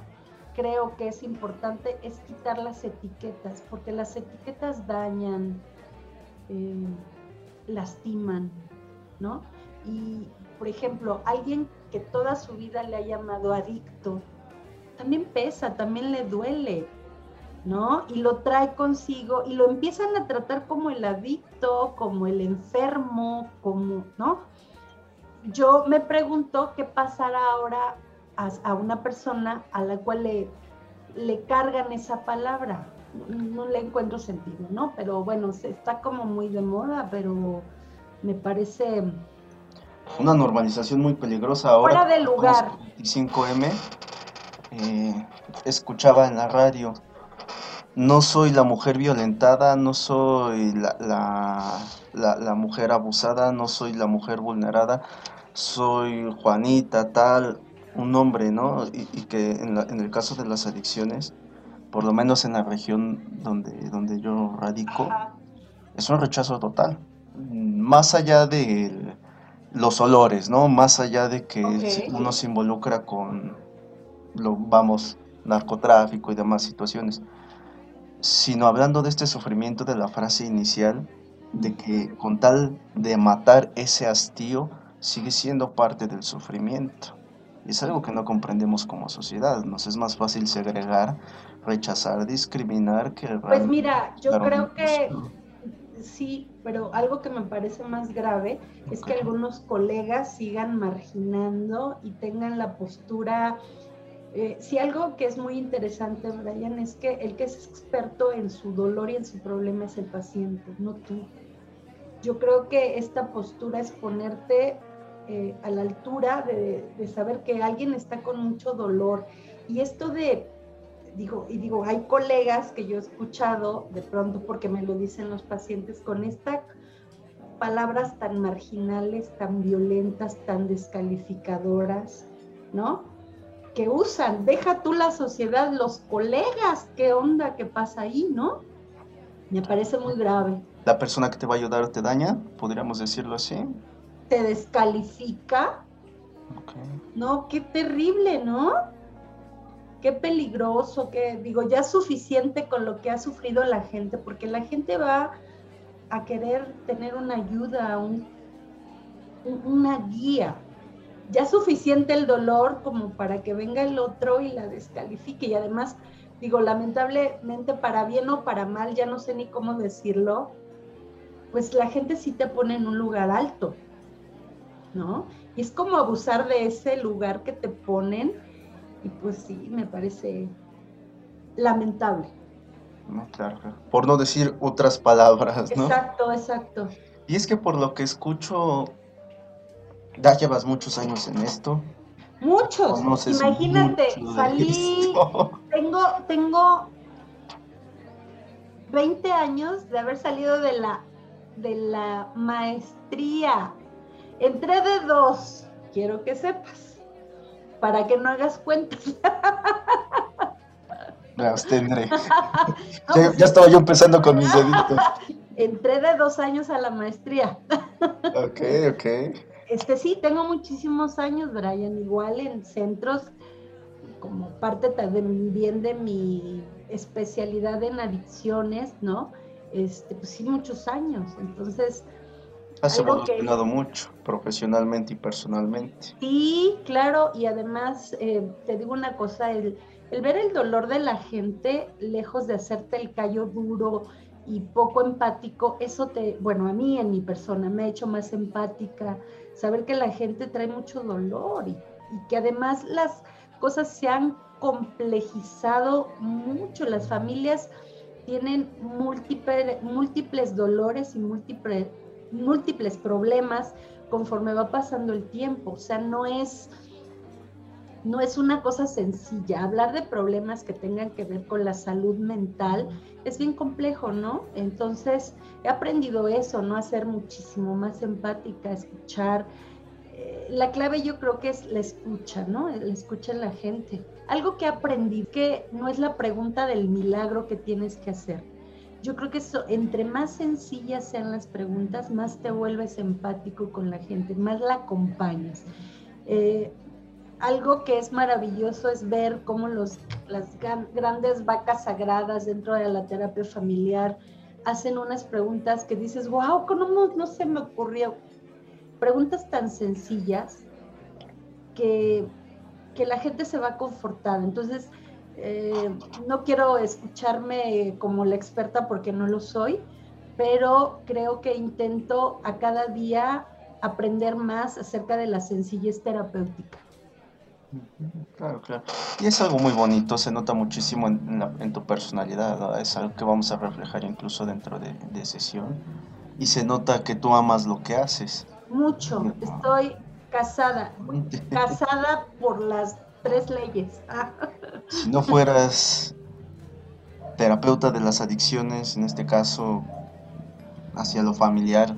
Speaker 1: creo que es importante es quitar las etiquetas, porque las etiquetas dañan, eh, lastiman, ¿no? Y, por ejemplo, alguien que toda su vida le ha llamado adicto, también pesa, también le duele, ¿no? Y lo trae consigo y lo empiezan a tratar como el adicto, como el enfermo, como, ¿no? Yo me pregunto qué pasará ahora a, una persona a la cual le, le cargan esa palabra. No le encuentro sentido, ¿no? Pero bueno, se está como muy de moda, pero me parece...
Speaker 2: Una normalización muy peligrosa ahora.
Speaker 1: Fuera de lugar.
Speaker 2: 25M, eh, escuchaba en la radio, no soy la mujer violentada, no soy la, la, la, mujer abusada, no soy la mujer vulnerada, soy Juanita, tal, un hombre, ¿no? Y, que en, en, el caso de las adicciones, por lo menos en la región donde, donde yo radico, es un rechazo total. Más allá de los olores, ¿no? Más allá de que uno se involucra con, lo, vamos, narcotráfico y demás situaciones, sino hablando de este sufrimiento de la frase inicial, de que con tal de matar ese hastío, sigue siendo parte del sufrimiento. Y es algo que no comprendemos como sociedad. Nos es más fácil segregar, rechazar, discriminar que...
Speaker 1: Pues mira, yo creo que sí, pero algo que me parece más grave es que algunos colegas sigan marginando y tengan la postura... Eh, si algo que es muy interesante, Brian, es que el que es experto en su dolor y en su problema es el paciente, no tú. Yo creo que esta postura es ponerte eh, a la altura de, saber que alguien está con mucho dolor. Y esto de, digo, y digo, hay colegas que yo he escuchado de pronto porque me lo dicen los pacientes con estas palabras tan marginales, tan violentas, tan descalificadoras, ¿no? Que usan, deja tú la sociedad, los colegas, ¿qué onda? ¿Qué pasa ahí, no? Me parece muy grave.
Speaker 2: La persona que te va a ayudar te daña, podríamos decirlo así
Speaker 1: te descalifica. No, qué terrible, ¿no? Qué peligroso, que digo, ya suficiente con lo que ha sufrido la gente, porque la gente va a querer tener una ayuda, una guía. Ya suficiente el dolor como para que venga el otro y la descalifique. Y además, digo, lamentablemente para bien o para mal, ya no sé ni cómo decirlo, pues la gente sí te pone en un lugar alto. ¿No? Y es como abusar de ese lugar que te ponen y pues sí, me parece lamentable.
Speaker 2: claro, por no decir otras palabras,
Speaker 1: ¿no? Exacto, exacto.
Speaker 2: Y es que por lo que escucho, ya llevas muchos años en esto.
Speaker 1: Muchos. Imagínate, salí, tengo, tengo 20 años de haber salido de la, de la maestría Entré de dos, quiero que sepas, para que no hagas cuentas.
Speaker 2: Me abstendré. ya, estaba yo empezando con mis deditos.
Speaker 1: Entré de dos años a la maestría.
Speaker 2: ok, ok.
Speaker 1: Este sí, tengo muchísimos años, Brian, igual en centros, como parte también de mi especialidad en adicciones, ¿no? Este, pues sí, muchos años. Entonces,
Speaker 2: Has evolucionado mucho, profesionalmente y personalmente.
Speaker 1: Sí, claro, y además eh, te digo una cosa, el, ver el dolor de la gente, lejos de hacerte el callo duro y poco empático, eso te, bueno, a mí en mi persona me ha hecho más empática, saber que la gente trae mucho dolor y, y que además las cosas se han complejizado mucho, las familias tienen múltiples, múltiples dolores y múltiples múltiples problemas conforme va pasando el tiempo. O sea, no es, no es una cosa sencilla. Hablar de problemas que tengan que ver con la salud mental es bien complejo, ¿no? Entonces, he aprendido eso, ¿no? A ser muchísimo más empática, escuchar. Eh, la clave yo creo que es la escucha, ¿no? La escucha en la gente. Algo que aprendí que no es la pregunta del milagro que tienes que hacer yo creo que eso, entre más sencillas sean las preguntas, más te vuelves empático con la gente, más la acompañas. Eh, algo que es maravilloso es ver cómo los, las grandes vacas sagradas dentro de la terapia familiar hacen unas preguntas que dices, wow, ¿cómo no, se me ocurrió? Preguntas tan sencillas que, que la gente se va confortada. Entonces, eh, no quiero escucharme como la experta porque no lo soy, pero creo que intento a cada día aprender más acerca de la sencillez terapéutica.
Speaker 2: Claro, claro. Y es algo muy bonito, se nota muchísimo en, tu personalidad, es algo que vamos a reflejar incluso dentro de, de, sesión. Y se nota que tú amas lo que haces.
Speaker 1: Mucho, estoy casada, casada por las tres leyes.
Speaker 2: si no fueras terapeuta de las adicciones, en este caso hacia lo familiar,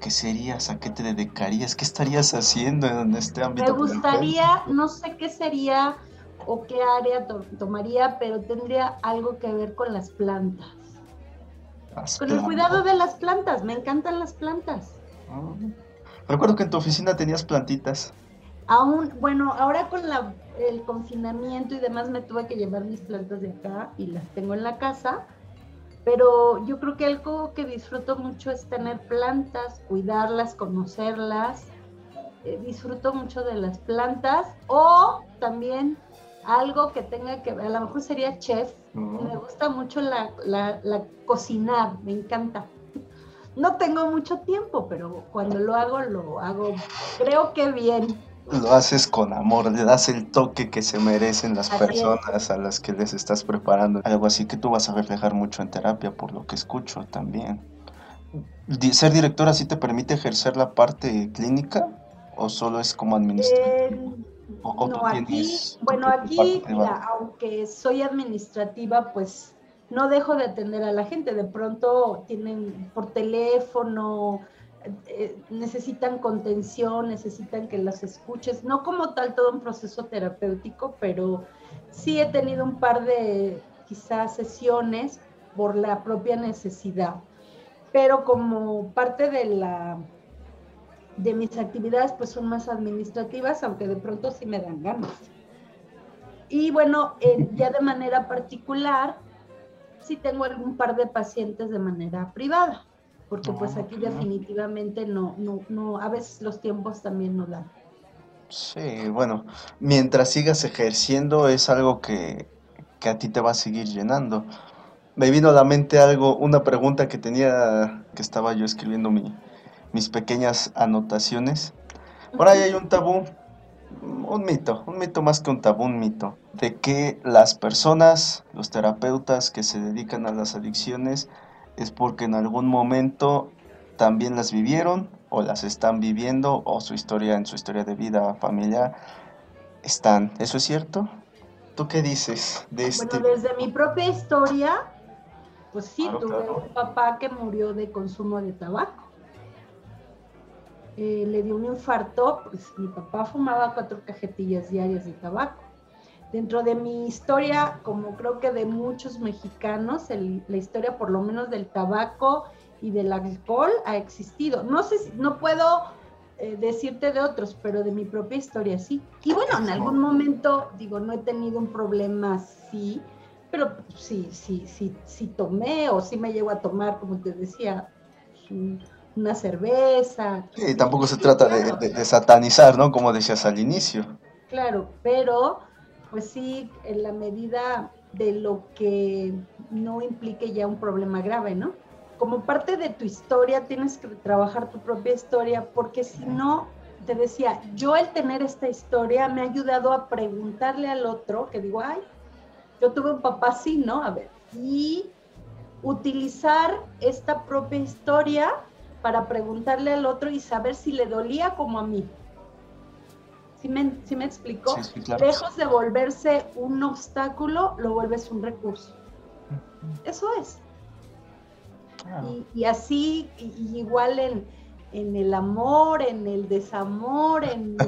Speaker 2: ¿qué serías? ¿A qué te dedicarías? ¿Qué estarías haciendo en este ámbito?
Speaker 1: Me gustaría, no sé qué sería o qué área tomaría, pero tendría algo que ver con las plantas. con el cuidado de las plantas, me encantan las plantas.
Speaker 2: Ah. Recuerdo que en tu oficina tenías plantitas.
Speaker 1: Aún, bueno, ahora con la, el confinamiento y demás me tuve que llevar mis plantas de acá y las tengo en la casa pero yo creo que algo que disfruto mucho es tener plantas, cuidarlas, conocerlas. Eh, disfruto mucho de las plantas o también algo que tenga que ver, a lo mejor sería chef. Me gusta mucho la, la, la, cocinar, me encanta. No tengo mucho tiempo, pero cuando lo hago, lo hago, creo que bien
Speaker 2: lo haces con amor, le das el toque que se merecen las personas a las que les estás preparando. Algo así que tú vas a reflejar mucho en terapia, por lo que escucho también. ¿Ser directora sí te permite ejercer la parte clínica o solo es como administrativa?
Speaker 1: no, aquí, bueno, aquí, aunque soy administrativa, pues no dejo de atender a la gente. De pronto tienen por teléfono, eh, necesitan contención, necesitan que las escuches, no como tal todo un proceso terapéutico, pero sí he tenido un par de quizás sesiones por la propia necesidad, pero como parte de la de mis actividades pues son más administrativas, aunque de pronto sí me dan ganas. Y bueno, ya de manera particular, sí tengo algún par de pacientes de manera privada porque pues aquí definitivamente no, no, no, a veces los tiempos también no dan.
Speaker 2: Sí, bueno, mientras sigas ejerciendo es algo que, que a ti te va a seguir llenando. Me vino a la mente algo, una pregunta que tenía, que estaba yo escribiendo mi, mis pequeñas anotaciones. Por ahí hay un tabú, un mito, un mito más que un tabú, un mito, de que las personas, los terapeutas que se dedican a las adicciones, es porque en algún momento también las vivieron o las están viviendo o su historia en su historia de vida familiar están. ¿Eso es cierto? ¿Tú qué dices de este?
Speaker 1: Bueno, desde mi propia historia, pues sí, tuve un papá que murió de consumo de tabaco. Eh, le dio un infarto, pues mi papá fumaba cuatro cajetillas diarias de tabaco dentro de mi historia, como creo que de muchos mexicanos, la historia por lo menos del tabaco y del alcohol ha existido. No sé, si, no puedo eh, decirte de otros, pero de mi propia historia sí. Y bueno, en algún momento, digo, no he tenido un problema así, pero sí, sí, sí, sí tomé o sí me llego a tomar, como te decía, una cerveza.
Speaker 2: Sí, tampoco se trata de, de satanizar, ¿no? Como decías al inicio.
Speaker 1: Claro, pero pues sí, en la medida de lo que no implique ya un problema grave, ¿no? Como parte de tu historia tienes que trabajar tu propia historia, porque si no, te decía, yo el tener esta historia me ha ayudado a preguntarle al otro, que digo, ay, yo tuve un papá así, ¿no? A ver, y utilizar esta propia historia para preguntarle al otro y saber si le dolía como a mí. ¿Sí me, sí me explicó? Lejos de volverse un obstáculo, lo vuelves un recurso. Eso es. Y, así, igual en, en, el amor, en el desamor, en,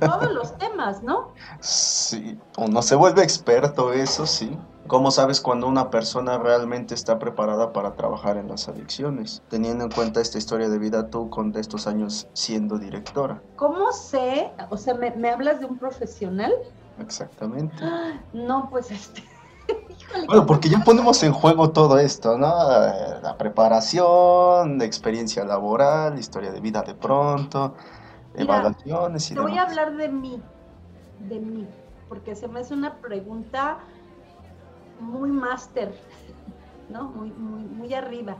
Speaker 1: todos los temas, ¿no?
Speaker 2: Sí, uno se vuelve experto, eso sí. ¿Cómo sabes cuando una persona realmente está preparada para trabajar en las adicciones? Teniendo en cuenta esta historia de vida tú con estos años siendo directora.
Speaker 1: ¿Cómo sé? O sea, ¿me, hablas de un profesional?
Speaker 2: Exactamente.
Speaker 1: No, pues este...
Speaker 2: Bueno, porque ya ponemos en juego todo esto, ¿no? La preparación, experiencia laboral, historia de vida de pronto, evaluaciones y
Speaker 1: Te voy a hablar de mí, de mí, porque se me hace una pregunta muy máster, ¿no? Muy, muy, muy arriba.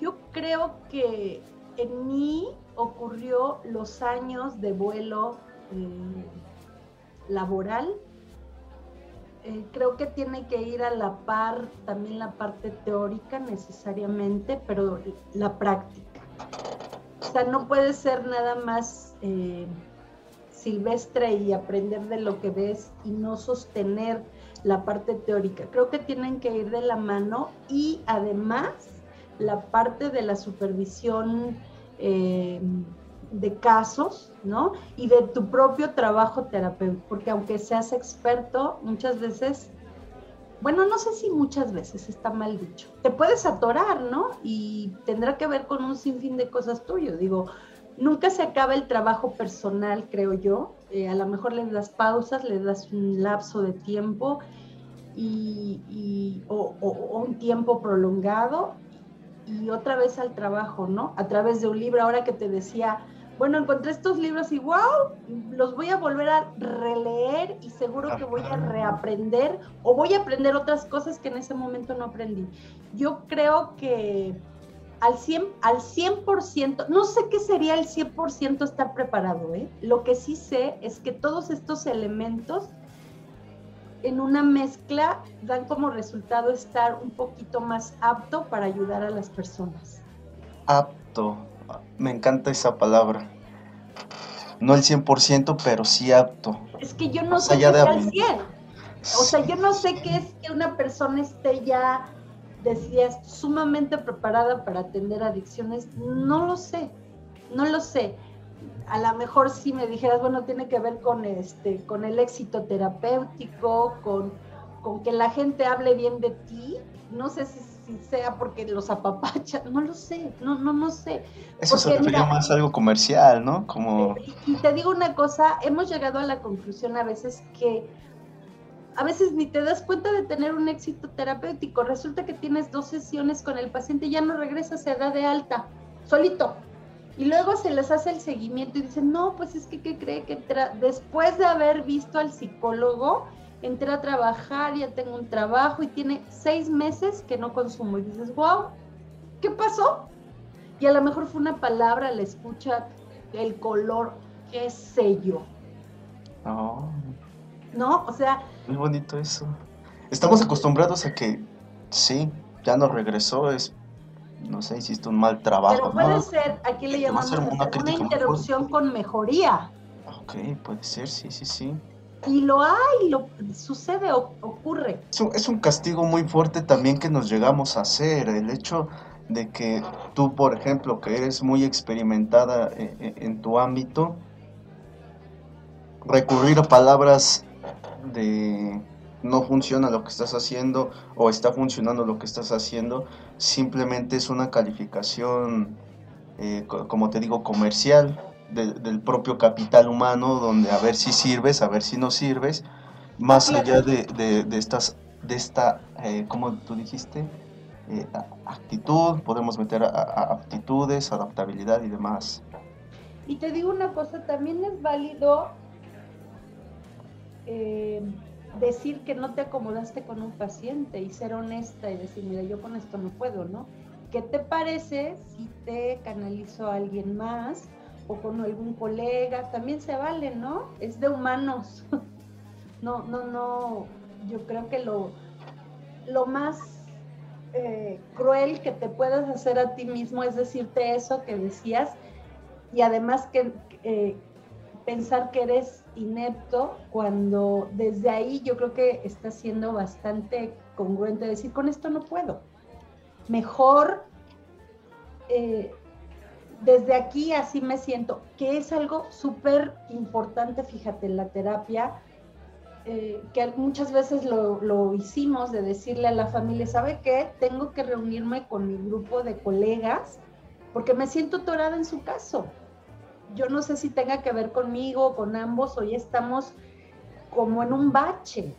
Speaker 1: Yo creo que en mí ocurrió los años de vuelo eh, laboral. Eh, creo que tiene que ir a la par también la parte teórica necesariamente, pero la práctica. O sea, no puede ser nada más eh, silvestre y aprender de lo que ves y no sostener la parte teórica. Creo que tienen que ir de la mano y además la parte de la supervisión eh, de casos, ¿no? Y de tu propio trabajo terapéutico, porque aunque seas experto, muchas veces, bueno, no sé si muchas veces está mal dicho, te puedes atorar, ¿no? Y tendrá que ver con un sinfín de cosas tuyas. Digo, nunca se acaba el trabajo personal, creo yo. Eh, a lo mejor le das pausas, le das un lapso de tiempo y, o, un tiempo prolongado y otra vez al trabajo, ¿no? A través de un libro, ahora que te decía, bueno, encontré estos libros y wow, los voy a volver a releer y seguro que voy a reaprender o voy a aprender otras cosas que en ese momento no aprendí. Yo creo que al 100%, al 100% no sé qué sería el 100% estar preparado, ¿eh? Lo que sí sé es que todos estos elementos en una mezcla dan como resultado estar un poquito más apto para ayudar a las personas.
Speaker 2: Apto, me encanta esa palabra. No el 100%, pero sí apto.
Speaker 1: Es que yo no sé qué es el 100. O sea, yo no sé qué es que una persona esté ya, decías, sumamente preparada para atender adicciones. No lo sé, no lo sé a lo mejor si me dijeras, bueno, tiene que ver con este, con el éxito terapéutico, con, con que la gente hable bien de ti, no sé si, sea porque los apapachan, no lo sé, no, no, no sé.
Speaker 2: Eso se refería más a algo comercial, ¿no? Como...
Speaker 1: Y, te digo una cosa, hemos llegado a la conclusión a veces que a veces ni te das cuenta de tener un éxito terapéutico. Resulta que tienes dos sesiones con el paciente y ya no regresas, se da de alta, solito. Y luego se les hace el seguimiento y dicen, no, pues es que, ¿qué cree que después de haber visto al psicólogo, entré a trabajar, ya tengo un trabajo y tiene seis meses que no consumo. Y dices, wow, ¿qué pasó? Y a lo mejor fue una palabra, la escucha, el color, qué sé yo.
Speaker 2: Oh.
Speaker 1: ¿No? O sea...
Speaker 2: Muy bonito eso. Estamos acostumbrados a que, sí, ya no regresó, es no sé, hiciste un mal trabajo.
Speaker 1: Pero puede ser, aquí le llamamos una, interrupción con mejoría.
Speaker 2: Ok, puede ser, sí, sí, sí.
Speaker 1: Y lo hay, lo sucede, ocurre.
Speaker 2: Es un, castigo muy fuerte también que nos llegamos a hacer. El hecho de que tú, por ejemplo, que eres muy experimentada en, e, en tu ámbito, recurrir a palabras de no funciona lo que estás haciendo o está funcionando lo que estás haciendo, simplemente es una calificación, eh, como te digo, comercial del propio capital humano, donde a ver si sirves, a ver si no sirves, más allá de, estas, de esta, eh, como tú dijiste, eh, actitud, podemos meter a, aptitudes, adaptabilidad y demás.
Speaker 1: Y te digo una cosa, también es válido decir que no te acomodaste con un paciente y ser honesta y decir, mira, yo con esto no puedo, ¿no? ¿Qué te parece si te canalizo a alguien más o con algún colega? También se vale, ¿no? Es de humanos. no, no, no. Yo creo que lo, lo más eh, cruel que te puedas hacer a ti mismo es decirte eso que decías y además que eh, pensar que eres inepto cuando desde ahí yo creo que está siendo bastante congruente decir, con esto no puedo. Mejor eh, desde aquí así me siento, que es algo súper importante, fíjate, en la terapia, eh, que muchas veces lo, lo, hicimos de decirle a la familia, ¿sabe qué? Tengo que reunirme con mi grupo de colegas porque me siento torada en su caso yo no sé si tenga que ver conmigo con ambos, hoy estamos como en un bache.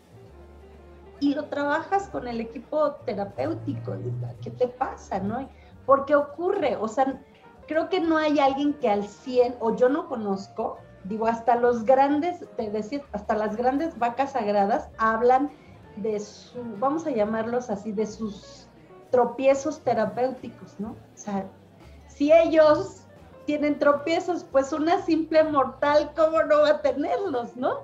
Speaker 1: Y lo trabajas con el equipo terapéutico, ¿qué te pasa? ¿no? ¿Por qué ocurre? O sea, creo que no hay alguien que al 100, o yo no conozco, digo, hasta los grandes, te decir, hasta las grandes vacas sagradas hablan de su, vamos a llamarlos así, de sus tropiezos terapéuticos, ¿no? O sea, si ellos tienen tropiezos, pues una simple mortal, ¿cómo no va a tenerlos, no?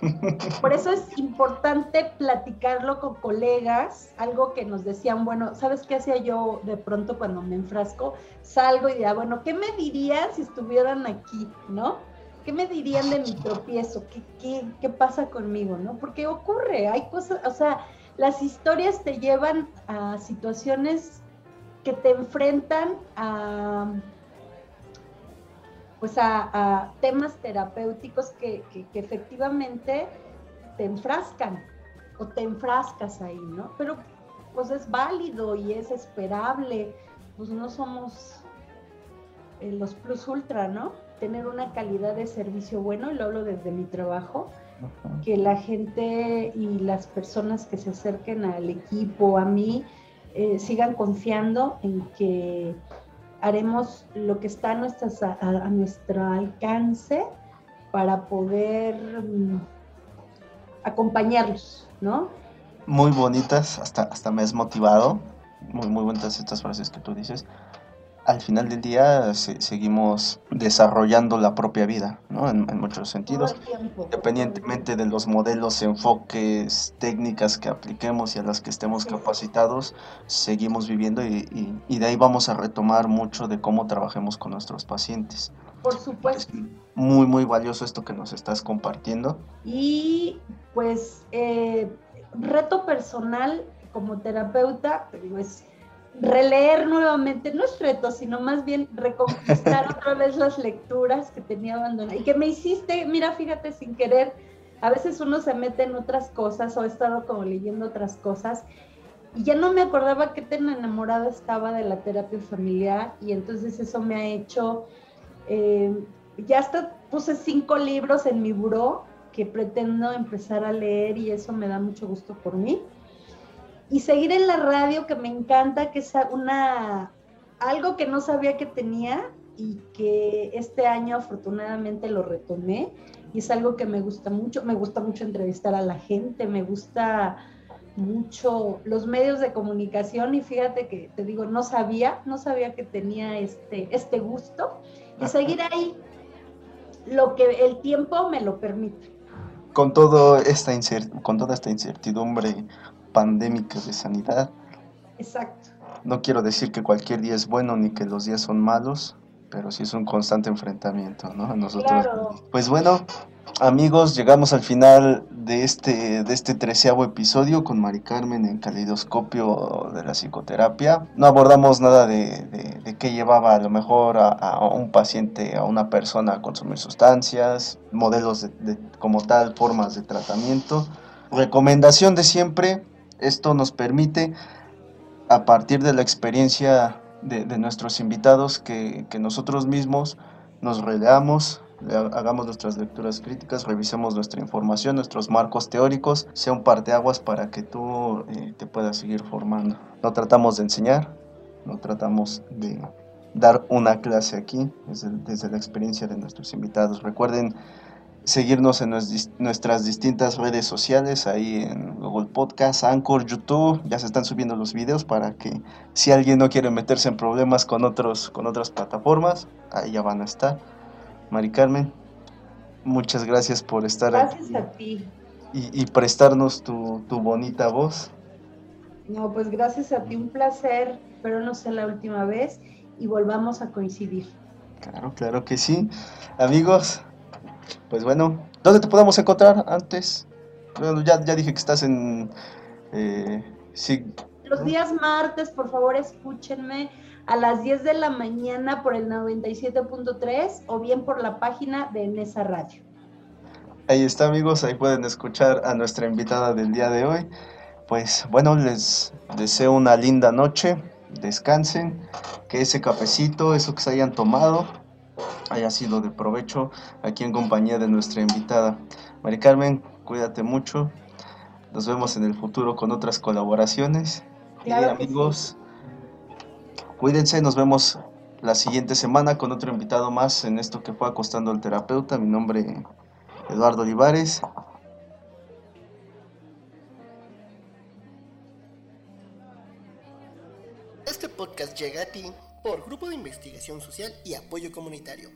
Speaker 1: Por eso es importante platicarlo con colegas, algo que nos decían, bueno, ¿sabes qué hacía yo de pronto cuando me enfrasco? Salgo y diría, bueno, ¿qué me dirían si estuvieran aquí, no? ¿qué me dirían de mi tropiezo? ¿Qué, qué, qué pasa conmigo? ¿no? Porque ocurre, hay cosas, o sea, las historias te llevan a situaciones que te enfrentan a pues a, temas terapéuticos que, que, efectivamente te enfrascan o te enfrascas ahí, ¿no? Pero pues es válido y es esperable, pues no somos eh, los plus ultra, ¿no? Tener una calidad de servicio bueno, y lo hablo desde mi trabajo, que la gente y las personas que se acerquen al equipo, a mí, eh, sigan confiando en que haremos lo que está a, a, nuestro alcance para poder mm, acompañarlos, ¿no?
Speaker 2: Muy bonitas, hasta, hasta me has motivado. Muy, muy bonitas estas frases que tú dices al final del día seguimos desarrollando la propia vida, ¿no? En, muchos sentidos, independientemente de los modelos, enfoques, técnicas que apliquemos y a las que estemos capacitados, seguimos viviendo y, de ahí vamos a retomar mucho de cómo trabajemos con nuestros pacientes.
Speaker 1: Por supuesto.
Speaker 2: muy, muy valioso esto que nos estás compartiendo.
Speaker 1: Y pues, eh, reto personal como terapeuta, pues releer nuevamente, no es reto, sino más bien reconquistar otra vez las lecturas que tenía abandonadas y que me hiciste, mira, fíjate, sin querer, a veces uno se mete en otras cosas o he estado como leyendo otras cosas y ya no me acordaba qué tan enamorada estaba de la terapia familiar y entonces eso me ha hecho, eh, ya hasta puse cinco libros en mi buró que pretendo empezar a leer y eso me da mucho gusto por mí y seguir en la radio que me encanta, que es una algo que no sabía que tenía y que este año afortunadamente lo retomé. Y es algo que me gusta mucho, me gusta mucho entrevistar a la gente, me gusta mucho los medios de comunicación. Y fíjate que te digo, no sabía, no sabía que tenía este, este gusto. Y seguir ahí lo que el tiempo me lo permite.
Speaker 2: Con, todo esta con toda esta incertidumbre pandémica de sanidad.
Speaker 1: Exacto.
Speaker 2: No quiero decir que cualquier día es bueno ni que los días son malos, pero sí es un constante enfrentamiento, ¿no? Nosotros. Pues bueno, amigos, llegamos al final de este, de este treceavo episodio con Mari Carmen en Caleidoscopio de la Psicoterapia. No abordamos nada de, de, qué llevaba a lo mejor a, un paciente, a una persona a consumir sustancias, modelos de, como tal, formas de tratamiento. Recomendación de siempre, esto nos permite, a partir de la experiencia de, nuestros invitados, que, nosotros mismos nos releamos, hagamos nuestras lecturas críticas, revisemos nuestra información, nuestros marcos teóricos, sea un parteaguas para que tú eh, te puedas seguir formando. No tratamos de enseñar, no tratamos de dar una clase aquí desde, desde la experiencia de nuestros invitados. Recuerden seguirnos en nuestras distintas redes sociales, ahí en Google Podcast, Anchor, YouTube, ya se están subiendo los videos para que si alguien no quiere meterse en problemas con, otros, con otras plataformas, ahí ya van a estar. Mari Carmen, muchas gracias por estar
Speaker 1: aquí. Gracias a ti.
Speaker 2: Y, prestarnos tu, tu bonita voz.
Speaker 1: No, pues gracias a ti, un placer, pero no sea la última vez y volvamos a coincidir.
Speaker 2: Claro, claro que sí. Amigos, pues bueno, ¿dónde te podemos encontrar antes? Bueno, ya, ya dije que estás en... Eh, sí.
Speaker 1: Los días martes, por favor, escúchenme a las 10 de la mañana por el 97.3 o bien por la página de Nesa Radio.
Speaker 2: Ahí está, amigos, ahí pueden escuchar a nuestra invitada del día de hoy. Pues bueno, les deseo una linda noche, descansen, que ese cafecito, eso que se hayan tomado, haya sido de provecho aquí en compañía de nuestra invitada. Mari Carmen, cuídate mucho. Nos vemos en el futuro con otras colaboraciones. y amigos, cuídense, nos vemos la siguiente semana con otro invitado más en esto que fue Acostando al Terapeuta. Mi nombre es Eduardo Olivares.
Speaker 3: Este podcast llega a ti por Grupo de Investigación Social y Apoyo Comunitario.